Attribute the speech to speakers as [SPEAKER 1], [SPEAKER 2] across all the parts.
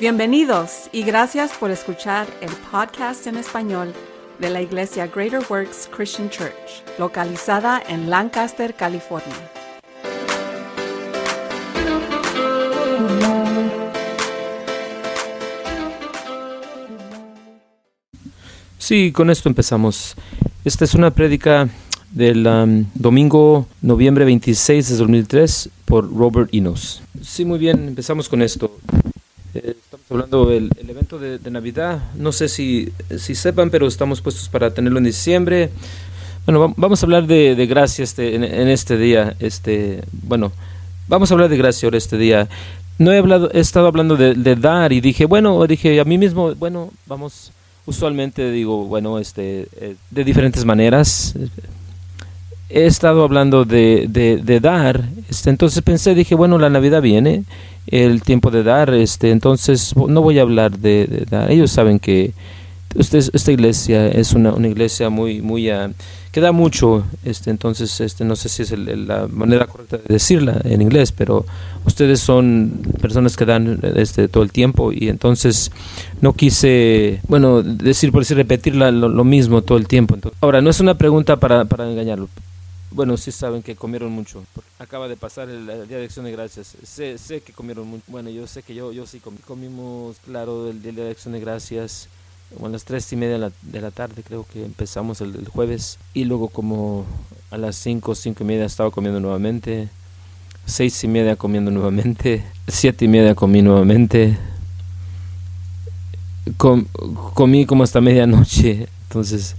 [SPEAKER 1] Bienvenidos y gracias por escuchar el podcast en español de la Iglesia Greater Works Christian Church, localizada en Lancaster, California.
[SPEAKER 2] Sí, con esto empezamos. Esta es una prédica del um, domingo, noviembre 26 de 2003, por Robert Inos. Sí, muy bien, empezamos con esto. Hablando del el evento de, Navidad. No sé si, si sepan, pero estamos puestos para tenerlo en diciembre. Bueno, vamos a hablar de, de gracia este, en, este día. Este, bueno, vamos a hablar de gracia ahora este día. No he hablado, he estado hablando de, de dar y dije, bueno, dije a mí mismo, bueno, vamos. Usualmente digo, bueno, este, eh, de diferentes maneras. He estado hablando de, de, de dar, este, entonces pensé, dije, bueno, la Navidad viene, el tiempo de dar, este, entonces no voy a hablar de, de dar. Ellos saben que usted, esta iglesia es una, una iglesia muy, muy, uh, que da mucho, este, entonces, este, no sé si es el, la manera correcta de decirla en inglés, pero ustedes son personas que dan este, todo el tiempo y entonces no quise, bueno, decir por decir, repetir la, lo, lo, mismo todo el tiempo. Entonces, ahora, no es una pregunta para, para engañarlo. Bueno, sí saben que comieron mucho. Acaba de pasar el, Día de Acción de Gracias. Sé, sé que comieron mucho. Bueno, yo sé que yo, yo sí comí. Comimos, claro, el, Día de Acción de Gracias. Como a las tres y media de la, de la tarde creo que empezamos el, jueves. Y luego como a las cinco, cinco y media estaba comiendo nuevamente. Seis y media comiendo nuevamente. Siete y media comí nuevamente. Com, comí como hasta medianoche. Entonces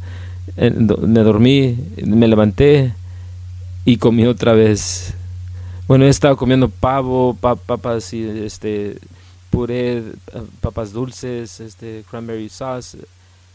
[SPEAKER 2] eh, me dormí, me levanté y comí otra vez. Bueno, he estado comiendo pavo, pa papas y este puré, papas dulces, este cranberry sauce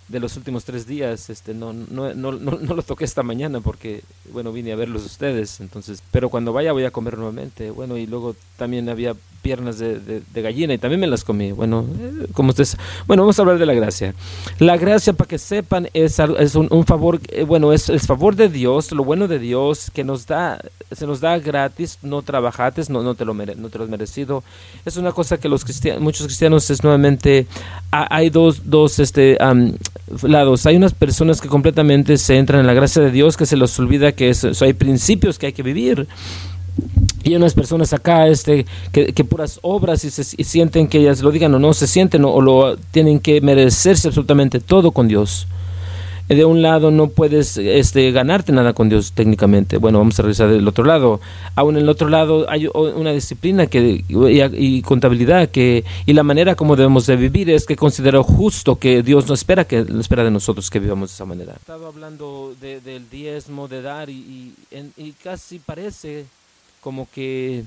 [SPEAKER 2] de los últimos tres días, este no no, no, no, no lo toqué esta mañana porque bueno vine a verlos ustedes, entonces, pero cuando vaya voy a comer nuevamente, bueno y luego también había piernas de, de, gallina y también me las comí, bueno, eh, como ustedes, bueno vamos a hablar de la gracia, la gracia para que sepan es, es un, favor, eh, bueno es, es favor de Dios, lo bueno de Dios que nos da, se nos da gratis, no trabajates, no, no te lo mere, no te lo has merecido, es una cosa que los muchos cristianos es nuevamente, hay dos, dos este um, lados. Hay unas personas que completamente se entran en la gracia de Dios, que se les olvida que eso, eso hay principios que hay que vivir. Y hay unas personas acá este, que, que puras obras y, se, y sienten que ellas lo digan o no, se sienten o, o lo tienen que merecerse absolutamente todo con Dios de un lado no puedes este, ganarte nada con Dios técnicamente. Bueno, vamos a revisar del otro lado. Aún en el otro lado hay una disciplina que, y, y, contabilidad que, y la manera como debemos de vivir es que considero justo que Dios no espera, que espera de nosotros que vivamos de esa manera. Estaba hablando de, del diezmo, de dar y, y, y casi parece como que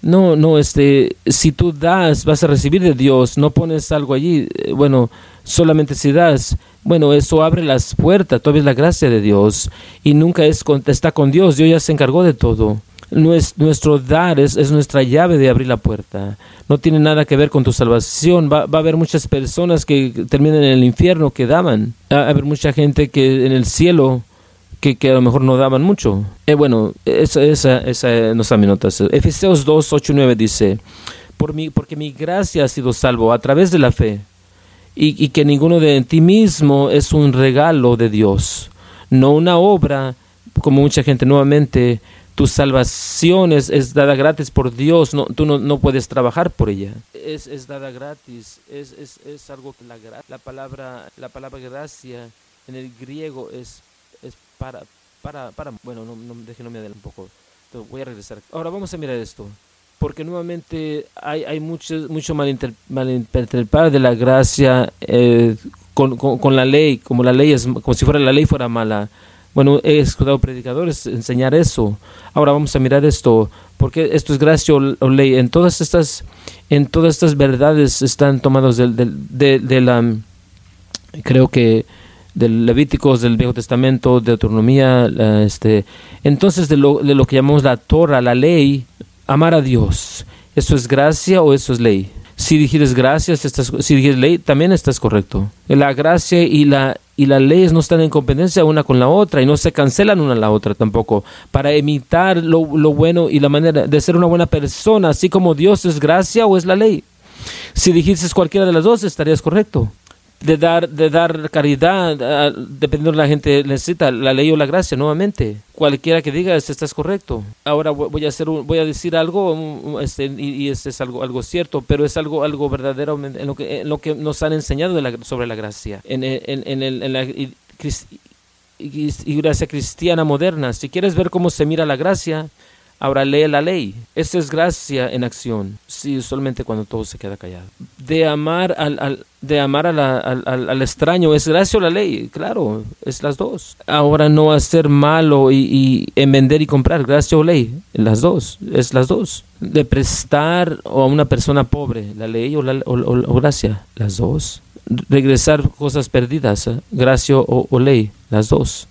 [SPEAKER 2] no, no, este, si tú das, vas a recibir de Dios, no pones algo allí, bueno, solamente si das, bueno, eso abre las puertas, todavía la gracia de Dios y nunca es con, está con Dios, Dios ya se encargó de todo. Nuestro dar es, es, nuestra llave de abrir la puerta. No tiene nada que ver con tu salvación. Va, va a haber muchas personas que terminan en el infierno que daban. Va a haber mucha gente que en el cielo que, que a lo mejor no daban mucho. Eh, bueno, esa, esa, esa no está mi nota. Efesios 2, 8 y 9 dice, Por mi, porque mi gracia ha sido salvo a través de la fe y, y, que ninguno de ti mismo es un regalo de Dios, no una obra, como mucha gente nuevamente, tu salvación es, es dada gratis por Dios, no, tú no, no, puedes trabajar por ella. Es, es dada gratis, es, es algo que la, la, palabra, la palabra gracia en el griego es, es para, para, para, bueno, no, no, déjenme me un poco, voy a regresar. Ahora vamos a mirar esto porque nuevamente hay, hay mucho, mucho malinter, malinterpretar de la gracia eh, con, con, con, la ley, como la ley es, como si fuera la ley fuera mala. Bueno, he escuchado predicadores enseñar eso. Ahora vamos a mirar esto, porque esto es gracia o, o ley. En todas estas, en todas estas verdades están tomados del, de, de la, creo que del Levíticos, del Viejo Testamento, de Autonomía, este, entonces de lo, de lo que llamamos la Torah, la ley, amar a Dios. ¿Eso es gracia o eso es ley? Si dijeres gracias, estás, si dijeres ley, también estás correcto. La gracia y la, y las leyes no están en competencia una con la otra y no se cancelan una a la otra tampoco. Para imitar lo, lo bueno y la manera de ser una buena persona, así como Dios es gracia o es la ley. Si dijiste cualquiera de las dos, estarías correcto. De dar, de dar caridad, ah, dependiendo de la gente necesita, la ley o la gracia, nuevamente. Cualquiera que diga, este estás correcto. Ahora voy a hacer, voy a decir algo, este, y, este es algo, algo cierto, pero es algo, algo verdadero en lo que, en lo que nos han enseñado sobre la gracia. En, en, en la y gracia cristiana moderna. Si quieres ver cómo se mira la gracia, ahora lee la ley. Esa es gracia en acción. Sí, solamente cuando todo se queda callado. De amar al, al de amar al, al, extraño, ¿es gracia o la ley? Claro, es las dos. Ahora no hacer malo y, y en vender y comprar, gracia o ley, las dos, es las dos. De prestar a una persona pobre, la ley o gracia, las dos regresar cosas perdidas, ¿eh? gracia o, ley, las dos.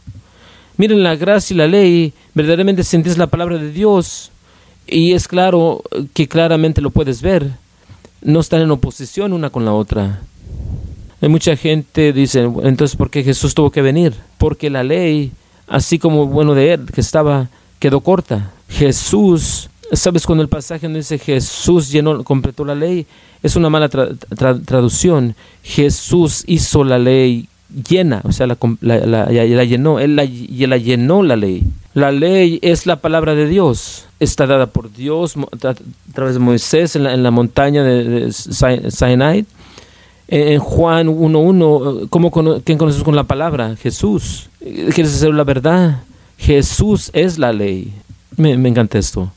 [SPEAKER 2] Miren, la gracia y la ley, verdaderamente sentís la palabra de Dios y es claro que claramente lo puedes ver, no están en oposición una con la otra. Hay mucha gente dice, entonces, ¿por qué Jesús tuvo que venir? Porque la ley, así como bueno de él, que estaba, quedó corta. Jesús ¿Sabes cuando el pasaje no dice Jesús llenó, completó la ley? Es una mala traducción. Jesús hizo la ley llena, o sea, la, la, llenó, él la, la llenó la ley. La ley es la palabra de Dios, está dada por Dios a través de Moisés en la, montaña de, Sinai. En Juan 1.1, ¿cómo ¿quién conoces con la palabra? Jesús. ¿Quieres saber la verdad? Jesús es la ley. Me, me encanta esto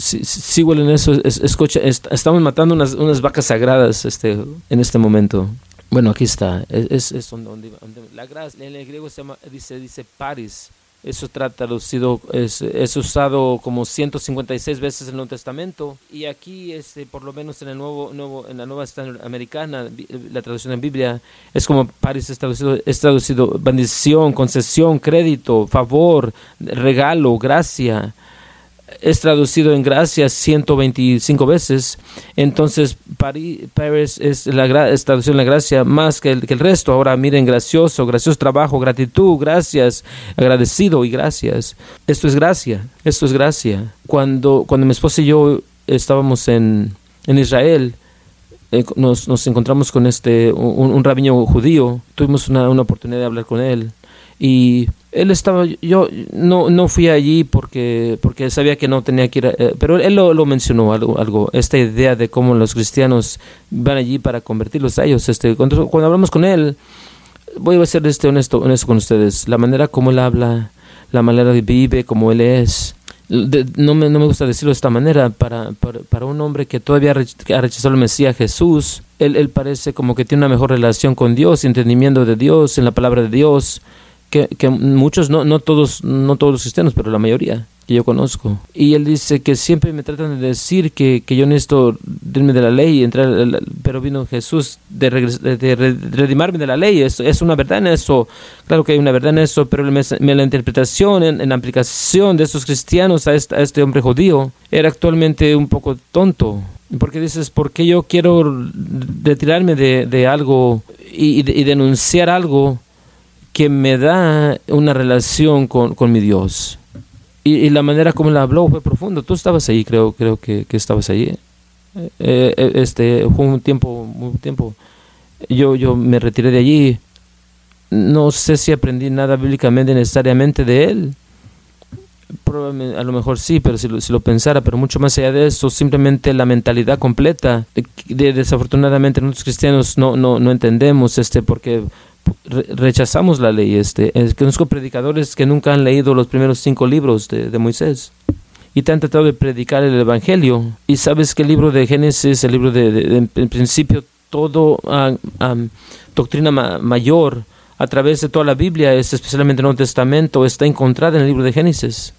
[SPEAKER 2] sigo en eso. escucha, estamos matando unas, unas, vacas sagradas este, en este momento. Bueno, aquí está. Es, es donde, la gracia, en el griego se llama, dice, dice paris. Eso traducido, es, es, usado como 156 veces en el Nuevo Testamento. Y aquí, este, por lo menos en, el nuevo, nuevo, en la nueva estándar americana, la traducción en Biblia, es como paris es traducido, es traducido bendición, concesión, crédito, favor, regalo, gracia es traducido en gracia 125 veces, entonces Paris es, la, es traducido la gracia más que el, resto. Ahora miren, gracioso, gracioso trabajo, gratitud, gracias, agradecido y gracias. Esto es gracia, esto es gracia. Cuando, cuando mi esposa y yo estábamos en, en Israel, eh, nos, nos, encontramos con este un, un rabino judío, tuvimos una, una oportunidad de hablar con él y él estaba yo no no fui allí porque porque sabía que no tenía que ir eh, pero él lo, lo, mencionó algo algo esta idea de cómo los cristianos van allí para convertirlos a ellos este cuando, cuando hablamos con él voy a ser este honesto honesto con ustedes la manera como él habla la manera de vive como él es no, me, no me gusta decirlo de esta manera, para, para, para un hombre que todavía ha rechazado el Mesías Jesús, él, él parece como que tiene una mejor relación con Dios, entendimiento de Dios, en la palabra de Dios, que, muchos, no, no, todos, no todos los cristianos, pero la mayoría que yo conozco. Y él dice que siempre me tratan de decir que, que yo necesito irme de la ley, entrar, pero vino Jesús de, de, redimarme de la ley. Es, es una verdad en eso. Claro que hay una verdad en eso, pero me, la interpretación, en, la aplicación de estos cristianos a este, hombre judío era actualmente un poco tonto. Porque dices, ¿por qué yo quiero retirarme de, de algo y denunciar algo? Que me da una relación con, con mi Dios. Y, la manera como la habló fue profundo. Tú estabas ahí, creo, creo que, que estabas ahí. Eh, eh, este, fue un tiempo, un tiempo. Yo, yo me retiré de allí. No sé si aprendí nada bíblicamente necesariamente de él. a lo mejor sí, pero si lo, si lo, pensara, pero mucho más allá de eso, simplemente la mentalidad completa. De, desafortunadamente, nosotros cristianos no, no, no entendemos este, porque rechazamos la ley. Este, conozco predicadores que nunca han leído los primeros cinco libros de, Moisés y te han tratado de predicar el Evangelio. Y sabes que el libro de Génesis, el libro de, en principio, todo ah, ah, doctrina mayor a través de toda la Biblia, especialmente el Nuevo Testamento, está encontrada en el libro de Génesis.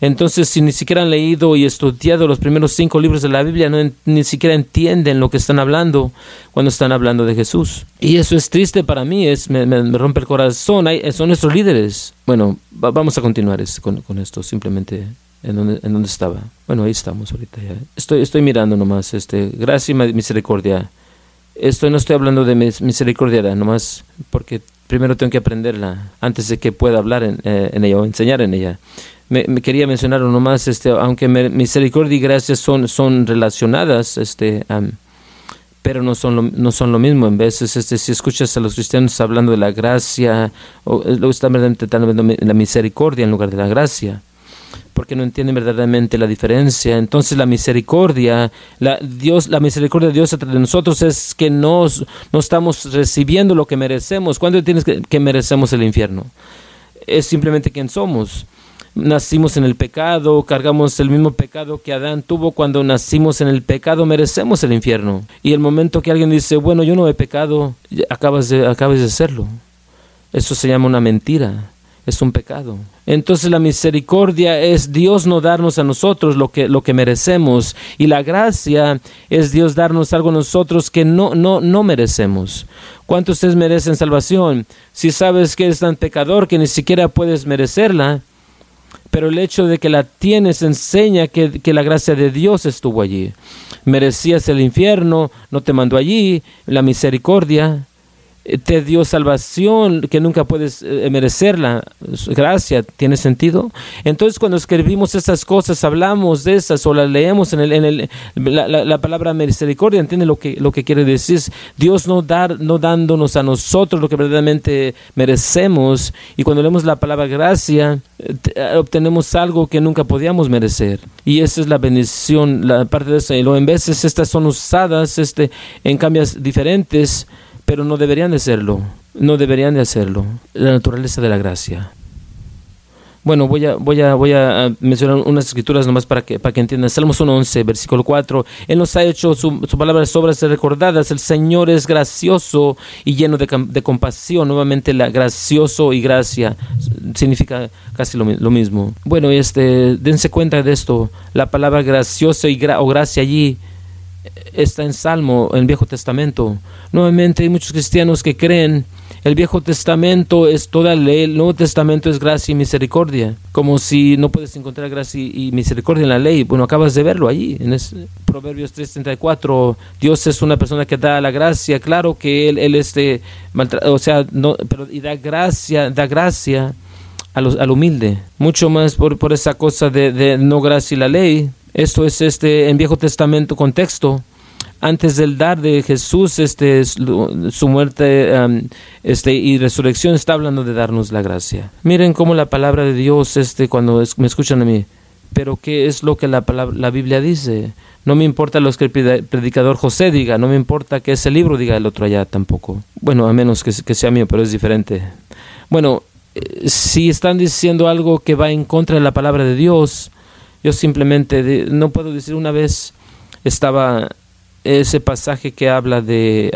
[SPEAKER 2] Entonces, si ni siquiera han leído y estudiado los primeros cinco libros de la Biblia, no, ni siquiera entienden lo que están hablando cuando están hablando de Jesús. Y eso es triste para mí, es, me, rompe el corazón. son nuestros líderes. Bueno, vamos a continuar con, con, esto, simplemente en donde, en donde estaba. Bueno, ahí estamos ahorita estoy mirando nomás, este, gracia y misericordia. Esto no estoy hablando de misericordia, nomás porque primero tengo que aprenderla antes de que pueda hablar en, eh, en ella o enseñar en ella me, quería mencionar nomás, este, aunque misericordia y gracia son, son relacionadas, este, pero no son lo, no son lo mismo. En veces, este, si escuchas a los cristianos hablando de la gracia, o eh, luego están verdaderamente la misericordia en lugar de la gracia porque no entienden verdaderamente la diferencia. Entonces la misericordia, la, Dios, la misericordia de Dios entre nosotros es que no, no estamos recibiendo lo que merecemos. ¿Cuándo tienes que, que merecemos el infierno? Es simplemente quien somos nacimos en el pecado, cargamos el mismo pecado que Adán tuvo cuando nacimos en el pecado, merecemos el infierno. Y el momento que alguien dice, bueno, yo no he pecado, acabas de, acabas de hacerlo. Eso se llama una mentira es un pecado. Entonces la misericordia es Dios no darnos a nosotros lo que, lo que merecemos y la gracia es Dios darnos algo a nosotros que no, no, no merecemos. ¿Cuántos ustedes merecen salvación? Si sabes que eres tan pecador que ni siquiera puedes merecerla, pero el hecho de que la tienes enseña que, que, la gracia de Dios estuvo allí. Merecías el infierno, no te mandó allí, la misericordia te dio salvación que nunca puedes eh, merecerla. Gracia, ¿tiene sentido? Entonces cuando escribimos estas cosas, hablamos de esas o las leemos en, el, en el, la, palabra misericordia, ¿entiende lo que, lo que quiere decir? Dios no, dar, no dándonos a nosotros lo que verdaderamente merecemos y cuando leemos la palabra gracia, eh, obtenemos algo que nunca podíamos merecer. Y esa es la bendición, la parte de eso. Y lo en veces estas son usadas este, en cambios diferentes pero no deberían de serlo, no deberían de hacerlo. La naturaleza de la gracia. Bueno, voy a, voy a, voy a mencionar unas escrituras nomás para que, para que entiendan. Salmos 1.11, versículo 4. Él nos ha hecho su, su palabras obras recordadas. El Señor es gracioso y lleno de, compasión. Nuevamente, la gracioso y gracia significa casi lo, lo, mismo. Bueno, este, dense cuenta de esto. La palabra gracioso y o gracia allí está en Salmo, en el Viejo Testamento. Nuevamente hay muchos cristianos que creen el Viejo Testamento es toda ley, el Nuevo Testamento es gracia y misericordia. Como si no puedes encontrar gracia y misericordia en la ley. Bueno, acabas de verlo allí, en Proverbios 3.34. Dios es una persona que da la gracia. Claro que Él, él este, o sea, no, y da gracia, da gracia al humilde. Mucho más por, por esa cosa de, de no gracia y la ley. Esto es este en Viejo Testamento contexto. Antes del dar de Jesús, este, su muerte este, y resurrección está hablando de darnos la gracia. Miren cómo la palabra de Dios, este, cuando me escuchan a mí, pero qué es lo que la, palabra, la Biblia dice. No me importa lo que el predicador José diga, no me importa que ese libro diga el otro allá tampoco. Bueno, a menos que, que sea mío, pero es diferente. Bueno, eh, si están diciendo algo que va en contra de la palabra de Dios, yo simplemente no puedo decir una vez estaba ese pasaje que habla de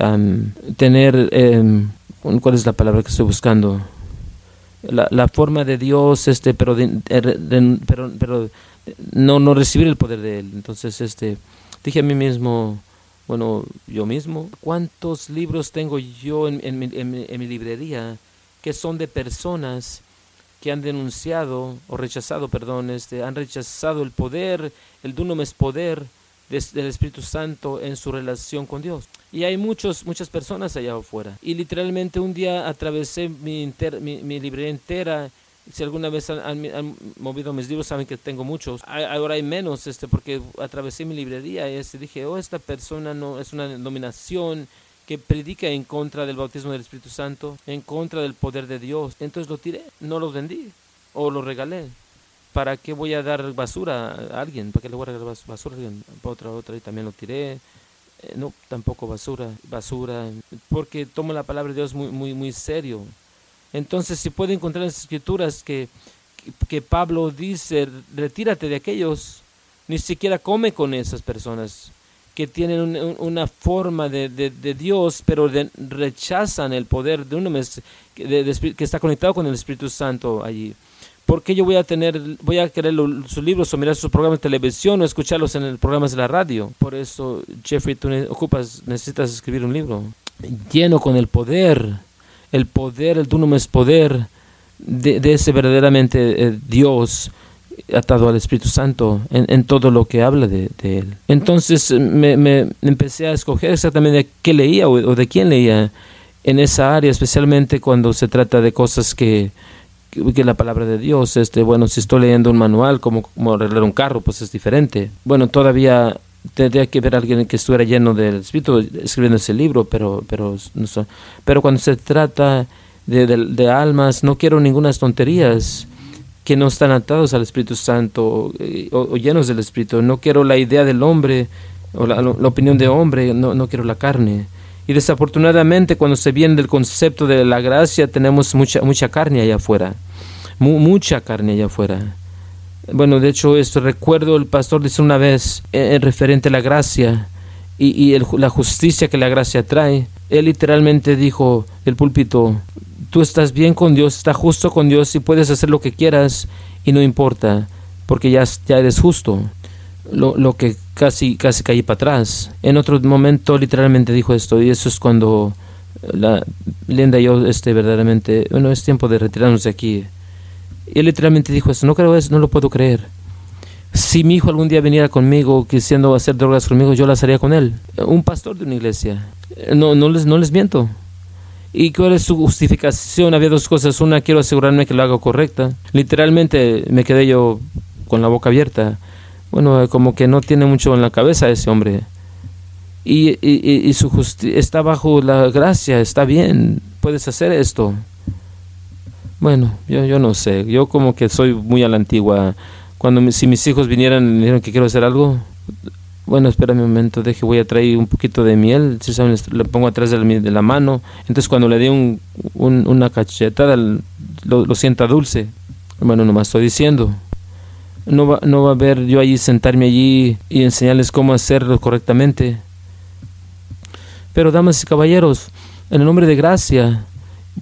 [SPEAKER 2] tener, em, ¿cuál es la palabra que estoy buscando? La, la forma de Dios, este, pero, pero, pero no, no recibir el poder de Él. Entonces, este, dije a mí mismo, bueno, yo mismo, ¿cuántos libros tengo yo en, en, en mi librería que son de personas que han denunciado o rechazado, perdón, este, han rechazado el poder, el dunamis poder del Espíritu Santo en su relación con Dios. Y hay muchos, muchas personas allá afuera. Y literalmente un día atravesé mi, mi, librería entera si alguna vez han, movido mis libros saben que tengo muchos ahora hay menos este porque atravesé mi librería y este, dije oh esta persona no es una dominación que predica en contra del bautismo del Espíritu Santo, en contra del poder de Dios. Entonces lo tiré, no lo vendí o lo regalé. ¿Para qué voy a dar basura a alguien? ¿Para qué le voy a regalar basura a alguien? Otra, otra y también lo tiré. Eh, no, tampoco basura, basura, porque tomo la palabra de Dios muy, muy, muy serio. Entonces, si puede encontrar en las escrituras que, que Pablo dice, retírate de aquellos, ni siquiera come con esas personas que tienen una forma de, de, Dios, pero rechazan el poder de uno que está conectado con el Espíritu Santo allí. ¿Por qué yo voy a tener, voy a querer sus libros o mirar sus programas de televisión o escucharlos en el programas de la radio? Por eso, Jeffrey, tú ocupas, necesitas escribir un libro lleno con el poder, el poder, el dunamis poder de, de ese verdaderamente eh, Dios atado al Espíritu Santo en, todo lo que habla de, él. Entonces me, empecé a escoger exactamente de qué leía o, de quién leía en esa área, especialmente cuando se trata de cosas que, que, la palabra de Dios, este, bueno, si estoy leyendo un manual como, como arreglar un carro, pues es diferente. Bueno, todavía tendría que ver a alguien que estuviera lleno del Espíritu escribiendo ese libro, pero, pero, pero cuando se trata de, de, almas, no quiero ninguna tonterías que no están atados al Espíritu Santo eh, o, llenos del Espíritu. No quiero la idea del hombre o la, opinión de hombre, no, no quiero la carne. Y desafortunadamente cuando se viene del concepto de la gracia tenemos mucha, mucha carne allá afuera, mucha carne allá afuera. Bueno, de hecho, esto recuerdo el pastor dice una vez en, eh, referente a la gracia y, y la justicia que la gracia trae. Él literalmente dijo el púlpito, tú estás bien con Dios, estás justo con Dios y puedes hacer lo que quieras y no importa, porque ya, ya eres justo. Lo, lo que casi, casi caí para atrás. En otro momento literalmente dijo esto y eso es cuando la Linda y yo este, verdaderamente, bueno, es tiempo de retirarnos de aquí. Y él literalmente dijo eso, no creo eso, no lo puedo creer. Si mi hijo algún día viniera conmigo quisiendo hacer drogas conmigo, yo las haría con él. Un pastor de una iglesia. No, no, les, no les miento. ¿Y cuál es su justificación? Había dos cosas. Una, quiero asegurarme que lo hago correcta. Literalmente me quedé yo con la boca abierta. Bueno, como que no tiene mucho en la cabeza ese hombre. Y, y, y su está bajo la gracia, está bien, puedes hacer esto. Bueno, yo, yo no sé, yo como que soy muy a la antigua. Cuando si mis hijos vinieran y dijeron que quiero hacer algo, bueno, espera un momento, deje, voy a traer un poquito de miel, si saben, le pongo atrás de la, mano. Entonces cuando le dé un, una cachetada, lo, lo sienta dulce. Bueno, nomás estoy diciendo. No va, no va a haber yo allí sentarme allí y enseñarles cómo hacerlo correctamente. Pero damas y caballeros, en el nombre de gracia,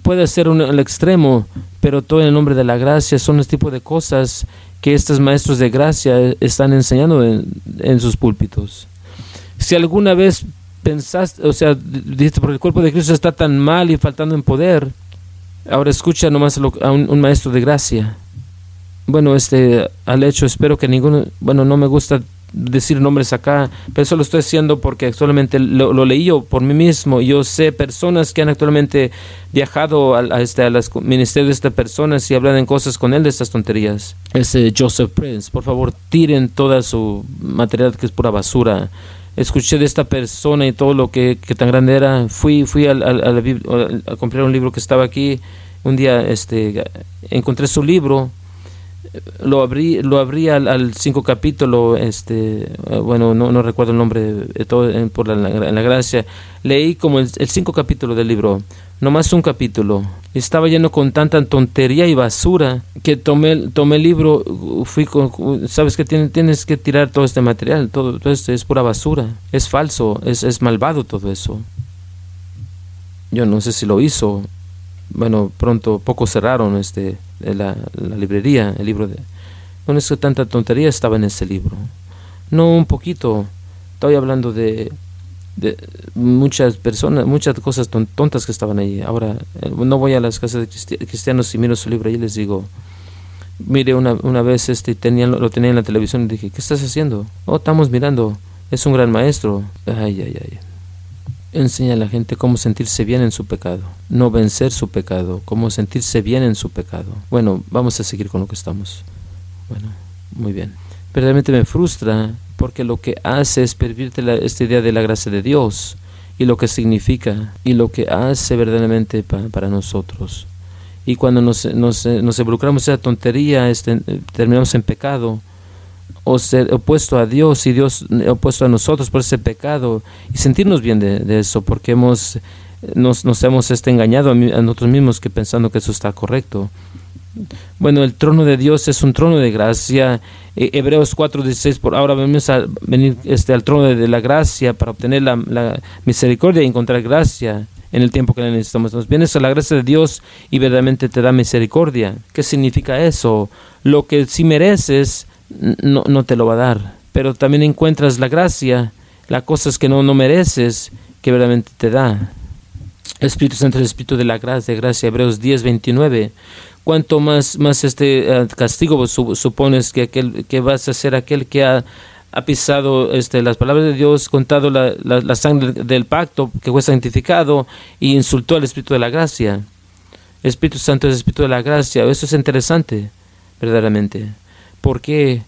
[SPEAKER 2] puede ser un, el extremo, pero todo en el nombre de la gracia son los tipos de cosas que estos maestros de gracia están enseñando en, sus púlpitos. Si alguna vez pensaste, o sea, dijiste, porque el cuerpo de Cristo está tan mal y faltando en poder, ahora escucha nomás a un, un maestro de gracia. Bueno, este, al hecho, espero que ninguno, bueno, no me gusta decir nombres acá, pero eso lo estoy haciendo porque actualmente lo, leí yo por mí mismo. Yo sé personas que han actualmente viajado a, a, este, a ministerios de estas personas y hablan en cosas con él de estas tonterías. Ese Joseph Prince, por favor, tiren toda su material que es pura basura. Escuché de esta persona y todo lo que, tan grande era. Fui, fui a, a comprar un libro que estaba aquí. Un día este, encontré su libro lo abrí, lo abrí al, cinco capítulo, este, eh, bueno, no, no recuerdo el nombre de todo, por la, la, gracia. Leí como el, cinco capítulo del libro, nomás un capítulo. Estaba lleno con tanta tontería y basura que tomé, tomé el libro, fui con, sabes que tienes, tienes que tirar todo este material, todo, todo esto es pura basura, es falso, es, es malvado todo eso. Yo no sé si lo hizo, bueno, pronto, poco cerraron este, la, librería, el libro de... Bueno, es que tanta tontería estaba en ese libro. No un poquito, estoy hablando de, muchas personas, muchas cosas tontas que estaban ahí. Ahora, eh, no voy a las casas de cristianos y miro su libro y les digo, mire, una, una vez este, tenían, lo tenía en la televisión y dije, ¿qué estás haciendo? Oh, estamos mirando, es un gran maestro. Ay, ay, ay enseña a la gente cómo sentirse bien en su pecado, no vencer su pecado, cómo sentirse bien en su pecado. Bueno, vamos a seguir con lo que estamos. Bueno, muy bien. Pero realmente me frustra porque lo que hace es pervertir esta idea de la gracia de Dios y lo que significa y lo que hace verdaderamente para nosotros. Y cuando nos, nos, nos involucramos en esa tontería, este, terminamos en pecado o ser opuesto a Dios y Dios opuesto a nosotros por ese pecado y sentirnos bien de, eso porque hemos nos, nos hemos este engañado a, nosotros mismos que pensando que eso está correcto. Bueno, el trono de Dios es un trono de gracia. E, Hebreos 4:16, por ahora vamos a venir este, al trono de, la gracia para obtener la, la, misericordia y encontrar gracia en el tiempo que necesitamos. Nos vienes a la gracia de Dios y verdaderamente te da misericordia. ¿Qué significa eso? Lo que si mereces no, no te lo va a dar. Pero también encuentras la gracia, las cosas que no, no mereces, que verdaderamente te da. Espíritu Santo, el Espíritu de la gracia, gracia, Hebreos 10, 29. Cuanto más, más este eh, castigo supones que, aquel, que vas a ser aquel que ha, ha pisado este, las palabras de Dios, contado la, la, sangre del pacto, que fue santificado y insultó al Espíritu de la gracia. Espíritu Santo es el Espíritu de la gracia. Eso es interesante, verdaderamente. Porque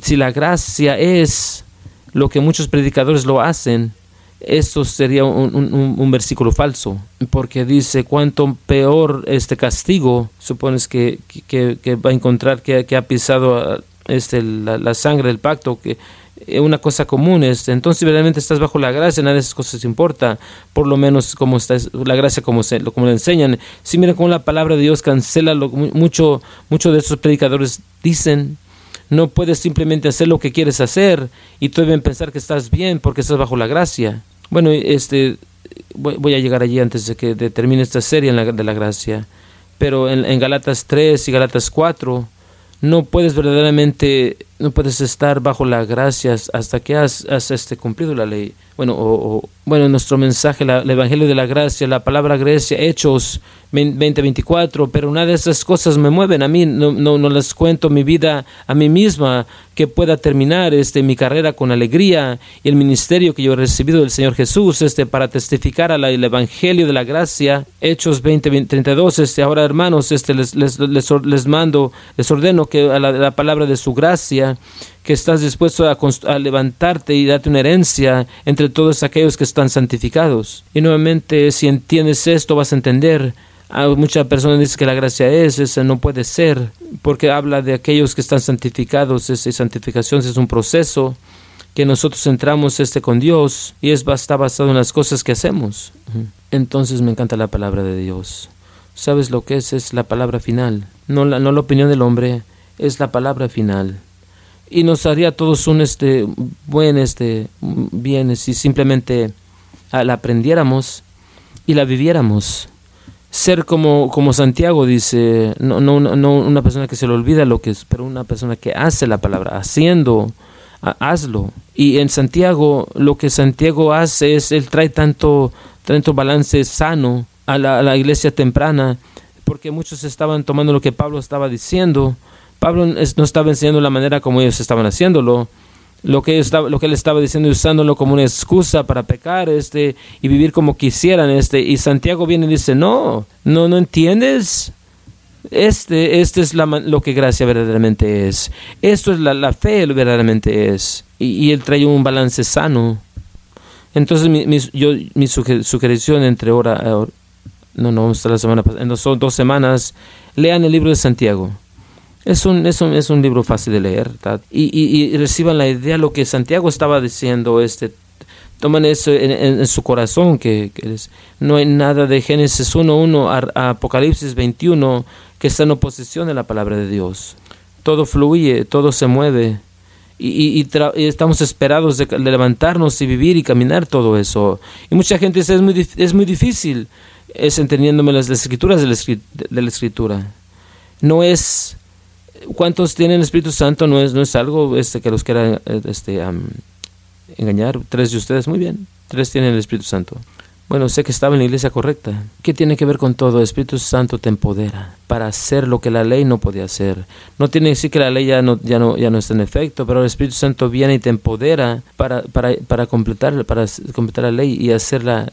[SPEAKER 2] si la gracia es lo que muchos predicadores lo hacen, esto sería un, versículo falso, porque dice cuánto peor este castigo supones que, va a encontrar que, ha pisado este, la, sangre del pacto, que una cosa común. Este, entonces, verdaderamente estás bajo la gracia, nada de esas cosas importa, por lo menos como está la gracia, como, se, como le enseñan. Si miren cómo la palabra de Dios cancela lo mucho, muchos de esos predicadores dicen no puedes simplemente hacer lo que quieres hacer y tú deben pensar que estás bien porque estás bajo la gracia. Bueno, este, voy, a llegar allí antes de que termine esta serie de la gracia. Pero en, en Galatas 3 y Galatas 4 no puedes verdaderamente, no puedes estar bajo la gracia hasta que has, has este, cumplido la ley. Bueno, o, bueno, nuestro mensaje, el Evangelio de la Gracia, la palabra Grecia, Hechos 2024, pero una de esas cosas me mueven a mí, no, no, no, les cuento mi vida a mí misma, que pueda terminar este, mi carrera con alegría y el ministerio que yo he recibido del Señor Jesús este, para testificar al Evangelio de la Gracia, Hechos 20, 32, este, ahora hermanos, este, les, les, les, mando, les ordeno que a la, la palabra de su gracia, que estás dispuesto a, levantarte y darte una herencia entre todos aquellos que están santificados. Y nuevamente, si entiendes esto, vas a entender. Muchas personas dicen que la gracia es, esa no puede ser, porque habla de aquellos que están santificados. Esa santificación es un proceso que nosotros entramos este con Dios y es está basado en las cosas que hacemos. Entonces me encanta la palabra de Dios. ¿Sabes lo que es? Es la palabra final. No la, no la opinión del hombre, es la palabra final y nos haría todos un este buen este bien si simplemente la aprendiéramos y la viviéramos. Ser como como Santiago dice no no no una persona que se le olvida lo que es pero una persona que hace la palabra haciendo hazlo. Y en Santiago lo que Santiago hace es él trae tanto tanto balance sano a la, a la iglesia temprana porque muchos estaban tomando lo que Pablo estaba diciendo Pablo no estaba enseñando la manera como ellos estaban haciéndolo. Lo que, estaba, lo que él estaba diciendo usándolo como una excusa para pecar este y vivir como quisieran este y Santiago viene y dice no no no entiendes este, este es lo que gracia verdaderamente es. Esto es la, la fe verdaderamente es. Y, él trae un balance sano. Entonces mi, mi, yo, mi sugestión entre ahora, no, no, vamos a la semana pasada, son dos semanas, lean el libro de Santiago. Es un, es un, es un libro fácil de leer y, y, reciban la idea de lo que Santiago estaba diciendo. Este, toman eso en, su corazón, que, no hay nada de Génesis 1.1 a, Apocalipsis 21 que está en oposición de la palabra de Dios. Todo fluye, todo se mueve y, y estamos esperados de, levantarnos y vivir y caminar todo eso. Y mucha gente dice, es muy, es muy difícil, es entendiéndome las, escrituras de la, de la escritura. No es ¿Cuántos tienen el Espíritu Santo? No es, no es algo este, que los quiera este, engañar. Tres de ustedes, muy bien. Tres tienen el Espíritu Santo. Bueno, sé que estaba en la iglesia correcta. ¿Qué tiene que ver con todo? El Espíritu Santo te empodera para hacer lo que la ley no podía hacer. No tiene que decir que la ley ya no, ya no, ya no está en efecto, pero el Espíritu Santo viene y te empodera para, para, para, completar, para completar la ley y hacerla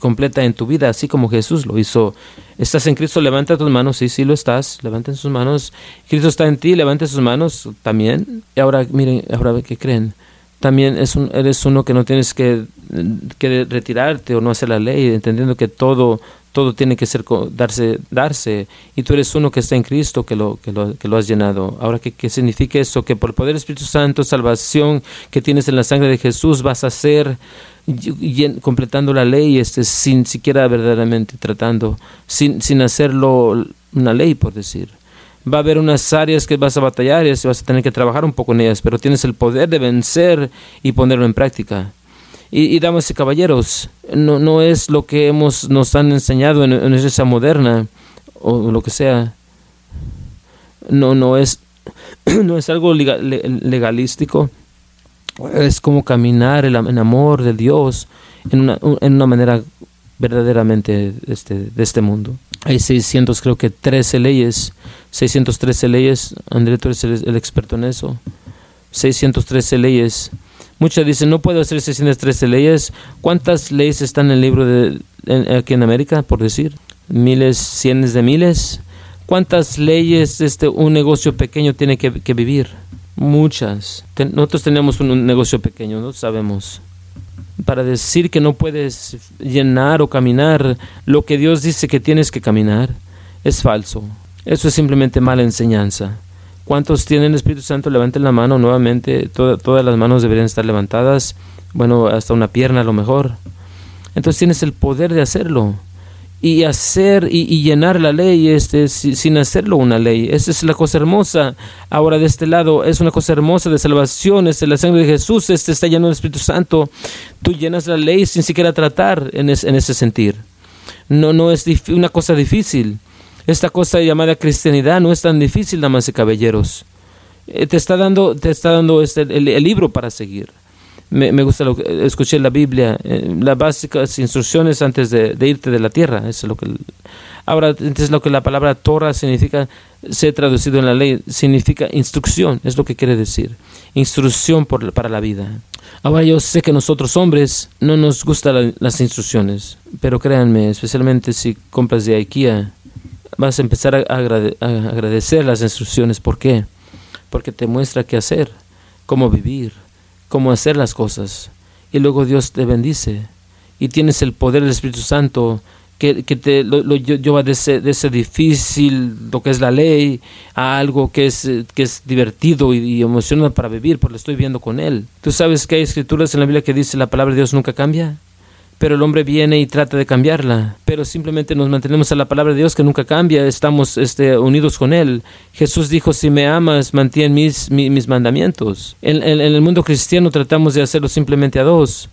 [SPEAKER 2] completa en tu vida, así como Jesús lo hizo. Estás en Cristo, levanta tus manos, sí, sí lo estás, levanten sus manos. Cristo está en ti, levante sus manos también. Y ahora, miren, ahora, ¿qué creen? También es un, eres uno que no tienes que, retirarte o no hacer la ley, entendiendo que todo, todo tiene que ser darse, darse, y tú eres uno que está en Cristo que lo, que lo, que lo has llenado. Ahora, ¿qué, ¿qué significa eso? Que por el poder del Espíritu Santo, salvación que tienes en la sangre de Jesús, vas a ser completando la ley este, sin siquiera verdaderamente tratando, sin, sin hacerlo una ley, por decir va a haber unas áreas que vas a batallar y vas a tener que trabajar un poco en ellas, pero tienes el poder de vencer y ponerlo en práctica. Y, damas y caballeros, no, no es lo que hemos, nos han enseñado en, en esa moderna o lo que sea. No, no es, no es algo legalístico. Es como caminar en amor de Dios en una, en una manera verdaderamente este, de este mundo. Hay 600, creo que 13 leyes, 613 leyes, André, tú eres el, experto en eso, 613 leyes. Muchos dicen, no puedo hacer 613 leyes. ¿Cuántas leyes están en el libro de, aquí en América, por decir? Miles, cientos de miles. ¿Cuántas leyes este, un negocio pequeño tiene que, que vivir? Muchas. nosotros tenemos un, negocio pequeño, no sabemos. Para decir que no puedes llenar o caminar lo que Dios dice que tienes que caminar, es falso. Eso es simplemente mala enseñanza. ¿Cuántos tienen el Espíritu Santo? Levanten la mano nuevamente. todas las manos deberían estar levantadas. Bueno, hasta una pierna a lo mejor. Entonces tienes el poder de hacerlo y hacer y, llenar la ley este, sin hacerlo una ley. Esa es la cosa hermosa. Ahora de este lado es una cosa hermosa de salvación, es la sangre de Jesús, este está lleno del Espíritu Santo. Tú llenas la ley sin siquiera tratar en, en ese sentir. No, no es una cosa difícil. Esta cosa llamada cristianidad no es tan difícil, damas y caballeros. Eh, te está dando, te está dando este, el libro para seguir me, me gusta lo que, escuché la Biblia, eh, las básicas instrucciones antes de, irte de la tierra. Es lo que, ahora, entonces lo que la palabra Torah significa, se traducido en la ley, significa instrucción, es lo que quiere decir. Instrucción por, para la vida. Ahora yo sé que nosotros hombres no nos gustan las instrucciones, pero créanme, especialmente si compras de IKEA, vas a empezar a, a agradecer las instrucciones. ¿Por qué? Porque te muestra qué hacer, cómo vivir cómo hacer las cosas. Y luego Dios te bendice. Y tienes el poder del Espíritu Santo que, que te lleva de ese, de ese, difícil, lo que es la ley, a algo que es, que es divertido y, y emocionante para vivir, porque lo estoy viendo con Él. ¿Tú sabes que hay escrituras en la Biblia que dice la palabra de Dios nunca cambia? Pero el hombre viene y trata de cambiarla. Pero simplemente nos mantenemos a la palabra de Dios que nunca cambia, estamos este, unidos con Él. Jesús dijo, si me amas, mantén mis, mis, mandamientos. En, en, el mundo cristiano tratamos de hacerlo simplemente a dos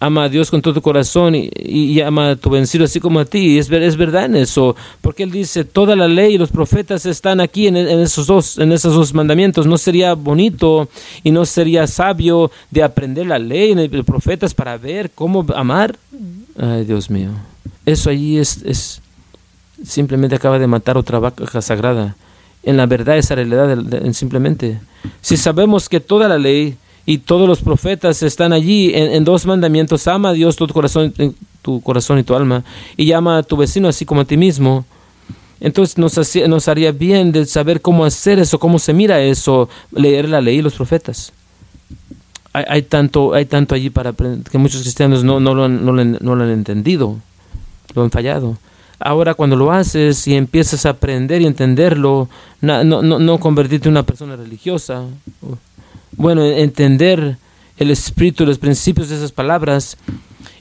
[SPEAKER 2] ama a Dios con todo tu corazón y, ama a tu vencido así como a ti. Es, es verdad en eso, porque Él dice, toda la ley y los profetas están aquí en, esos dos, en esos dos mandamientos. No sería bonito y no sería sabio de aprender la ley y los profetas para ver cómo amar. Ay, Dios mío. Eso allí es, es simplemente acaba de matar otra vaca sagrada. En la verdad esa realidad simplemente. Si sabemos que toda la ley y todos los profetas están allí en, dos mandamientos. Ama a Dios tu corazón, tu corazón y tu alma y llama a tu vecino así como a ti mismo. Entonces nos, nos haría bien de saber cómo hacer eso, cómo se mira eso, leer la ley y los profetas. Hay, tanto, hay tanto allí para que muchos cristianos no, no, lo han, no, lo han entendido, lo han fallado. Ahora cuando lo haces y empiezas a aprender y entenderlo, no, no, no convertirte en una persona religiosa, bueno, entender el espíritu, los principios de esas palabras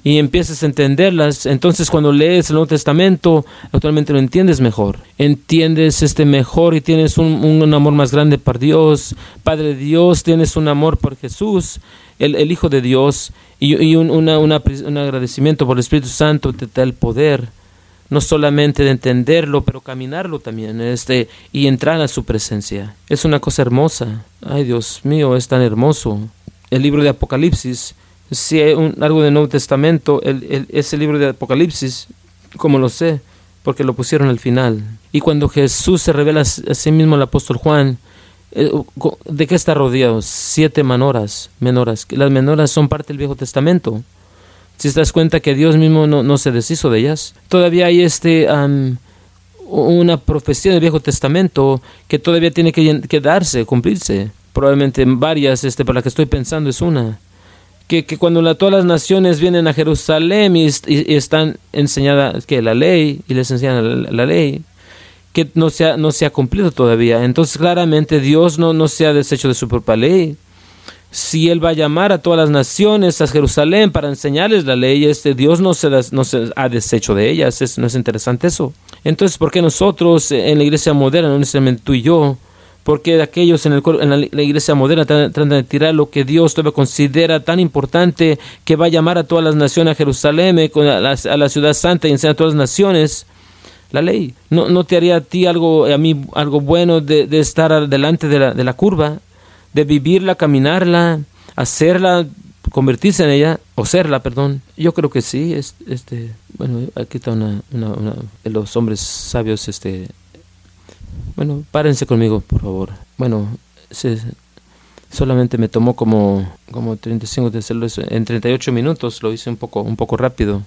[SPEAKER 2] y empiezas a entenderlas, entonces cuando lees el Nuevo Testamento, actualmente lo entiendes mejor. Entiendes este mejor y tienes un, amor más grande por Dios, Padre Dios, tienes un amor por Jesús, el, Hijo de Dios, y, un, un agradecimiento por el Espíritu Santo te da el poder no solamente de entenderlo, pero caminarlo también, este, y entrar a su presencia. Es una cosa hermosa. Ay, Dios mío, es tan hermoso. El libro de Apocalipsis, si hay un, algo del Nuevo Testamento, el, ese libro de Apocalipsis, como lo sé, porque lo pusieron al final. Y cuando Jesús se revela a sí mismo al apóstol Juan, eh, ¿de qué está rodeado? Siete menoras, menoras. Las menoras son parte del Viejo Testamento si te das cuenta que Dios mismo no, se deshizo de ellas. Todavía hay este una profecía del Viejo Testamento que todavía tiene que, darse, cumplirse. Probablemente varias, este, para la que estoy pensando es una. Que, que cuando la, todas las naciones vienen a Jerusalén y, están enseñadas que la ley, y les enseñan la, ley, que no se, ha, no se ha cumplido todavía. Entonces claramente Dios no, no se ha deshecho de su propia ley si Él va a llamar a todas las naciones a Jerusalén para enseñarles la ley, este Dios no se, no se ha deshecho de ellas. ¿No es interesante eso? Entonces, ¿por qué nosotros en la iglesia moderna, no necesariamente tú y yo, porque aquellos en, el, en la, iglesia moderna tratan de tirar lo que Dios todavía considera tan importante que va a llamar a todas las naciones a Jerusalén, eh, a la, a la ciudad santa y enseñar a todas las naciones? la ley. ¿No, no te haría a ti algo, a mí, algo bueno de, de estar delante de la, de la curva? De vivirla, caminarla, hacerla, convertirse en ella, o serla, perdón. Yo creo que sí, es, este, bueno, aquí está una, una, una, los hombres sabios, este, bueno, párense conmigo, por favor. Bueno, solamente me tomó como, como 35 de hacerlo en 38 minutos, lo hice un poco, un poco rápido.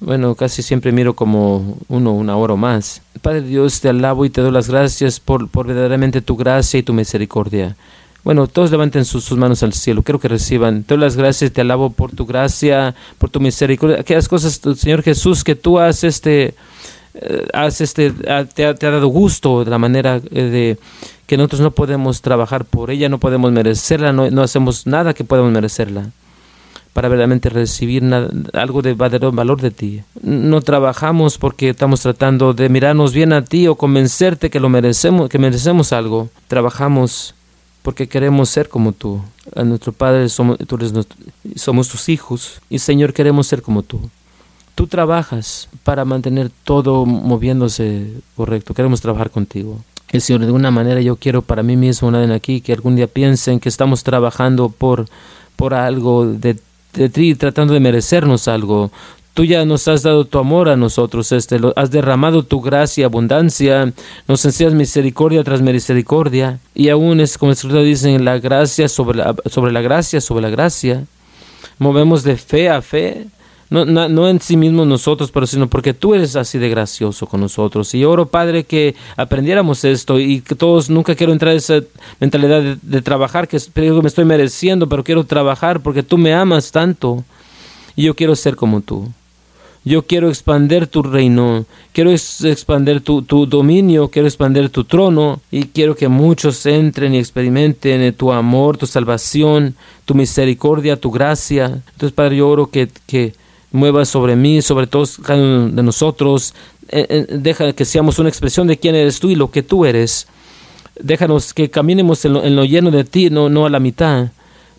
[SPEAKER 2] Bueno, casi siempre miro como uno, una hora o más. Padre Dios, te alabo y te doy las gracias por, por verdaderamente tu gracia y tu misericordia. Bueno, todos levanten sus, manos al cielo. Quiero que reciban. Te doy las gracias, te alabo por tu gracia, por tu misericordia. Aquellas cosas, Señor Jesús, que tú has este, eh, has este, te, ha, dado gusto de la manera eh, de que nosotros no podemos trabajar por ella, no podemos merecerla, no, no hacemos nada que podamos merecerla para verdaderamente recibir algo de valor de ti. No trabajamos porque estamos tratando de mirarnos bien a ti o convencerte que lo merecemos, que merecemos algo. Trabajamos porque queremos ser como tú. A nuestro Padre somos, somos tus hijos y Señor queremos ser como tú. Tú trabajas para mantener todo moviéndose correcto. Queremos trabajar contigo. El Señor, de alguna manera yo quiero para mí mismo, nadie aquí, que algún día piensen que estamos trabajando por, por algo de de tratando de merecernos algo. Tú ya nos has dado tu amor a nosotros, este, has derramado tu gracia abundancia, nos enseñas misericordia tras misericordia, y aún es como el escritor dice, la gracia sobre la, gracia, sobre la gracia. Movemos de fe a fe, no, en sí mismos nosotros, pero sino porque tú eres así de gracioso con nosotros. Y oro, Padre, que aprendiéramos esto y que todos nunca quiero entrar en esa mentalidad de, trabajar, que me estoy mereciendo, pero quiero trabajar porque tú me amas tanto y yo quiero ser como tú. Yo quiero expander tu reino, quiero expander tu, tu, dominio, quiero expander tu trono y quiero que muchos entren y experimenten tu amor, tu salvación, tu misericordia, tu gracia. Entonces, Padre, yo oro que, que mueva sobre mí, sobre todos de nosotros. Eh, eh, deja que seamos una expresión de quién eres tú y lo que tú eres. Déjanos que caminemos en lo, lleno de ti, no, no a la mitad,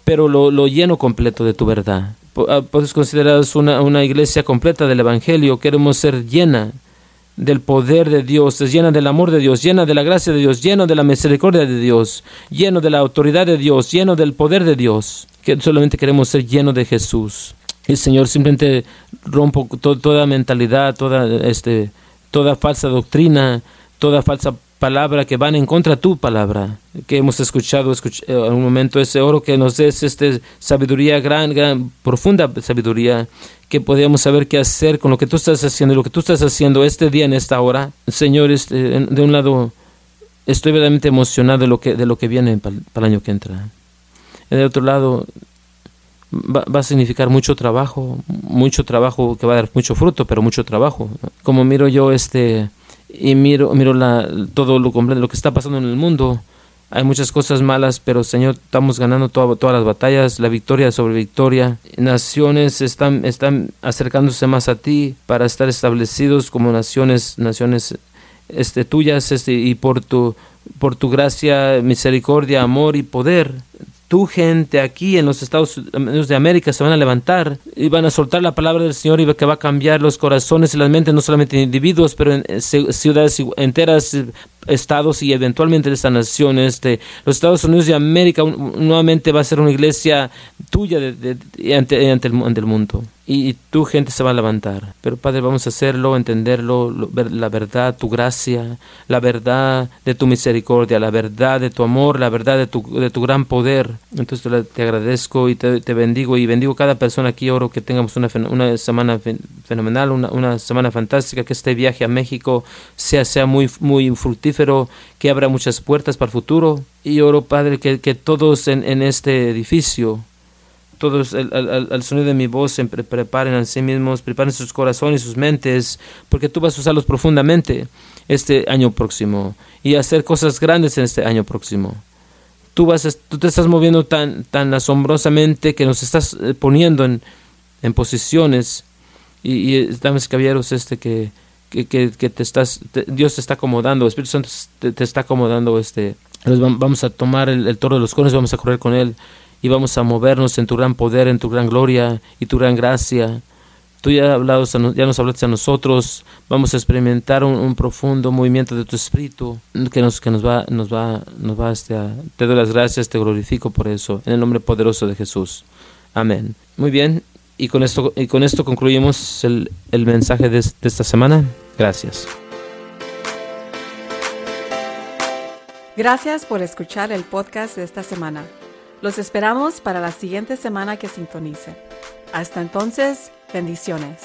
[SPEAKER 2] pero lo, lo lleno completo de tu verdad. Ah, puedes considerarnos una, una iglesia completa del Evangelio. Queremos ser llena del poder de Dios, llena del amor de Dios, llena de la gracia de Dios, lleno de la misericordia de Dios, lleno de la autoridad de Dios, lleno del poder de Dios. Que solamente queremos ser lleno de Jesús. El Señor simplemente rompo toda mentalidad, toda, este, toda falsa doctrina, toda falsa palabra que van en contra de tu palabra, que hemos escuchado en un momento, ese oro que nos des este, sabiduría, gran, profunda sabiduría, que podamos saber qué hacer con lo que tú estás haciendo y lo que tú estás haciendo este día, en esta hora. Señor, este, de un lado, estoy verdaderamente emocionado de lo que, de lo que viene para, el año que entra. De otro lado, va, a significar mucho trabajo, mucho trabajo que va a dar mucho fruto, pero mucho trabajo. Como miro yo este y miro miro la, todo lo lo que está pasando en el mundo, hay muchas cosas malas, pero Señor, estamos ganando todas las batallas, la victoria sobre victoria. Naciones están, están acercándose más a ti para estar establecidos como naciones, naciones este, tuyas este, y por tu, por tu gracia, misericordia, amor y poder tu gente aquí en los Estados Unidos de América se van a levantar y van a soltar la palabra del Señor y que va a cambiar los corazones y las mentes, no solamente de individuos, pero en ciudades enteras, estados y eventualmente de esta nación. Este, los Estados Unidos de América nuevamente va a ser una iglesia tuya de, ante, ante, el, mundo y, tu gente se va a levantar. Pero Padre, vamos a hacerlo, entenderlo, la verdad, tu gracia, la verdad de tu misericordia, la verdad de tu amor, la verdad de tu, de tu gran poder. Entonces te, agradezco y te, bendigo y bendigo cada persona aquí. Oro que tengamos una, una semana fenomenal, una, una, semana fantástica, que este viaje a México sea, sea muy, muy fructífero, que abra muchas puertas para el futuro. Y oro, Padre, que, que todos en, en este edificio todos al, sonido de mi voz se preparen a sí mismos, preparen sus corazones y sus mentes, porque tú vas a usarlos profundamente este año próximo y hacer cosas grandes en este año próximo. Tú, vas tú te estás moviendo tan, tan asombrosamente que nos estás eh, poniendo en, en posiciones y, y estamos caballeros este que, que, que, te estás Dios te está acomodando Espíritu Santo te, está acomodando este vamos a tomar el, el toro de los conos vamos a correr con él y vamos a movernos en tu gran poder, en tu gran gloria y tu gran gracia. Tú ya, hablado, ya nos hablaste a nosotros, vamos a experimentar un, profundo movimiento de tu espíritu que nos, que nos va, nos va, nos va este, te doy las gracias, te glorifico por eso, en el nombre poderoso de Jesús. Amén. Muy bien, y con esto, y con esto concluimos el, el mensaje de, de esta semana. Gracias.
[SPEAKER 1] Gracias por escuchar el podcast de esta semana. Los esperamos para la siguiente semana que sintonice. Hasta entonces, bendiciones.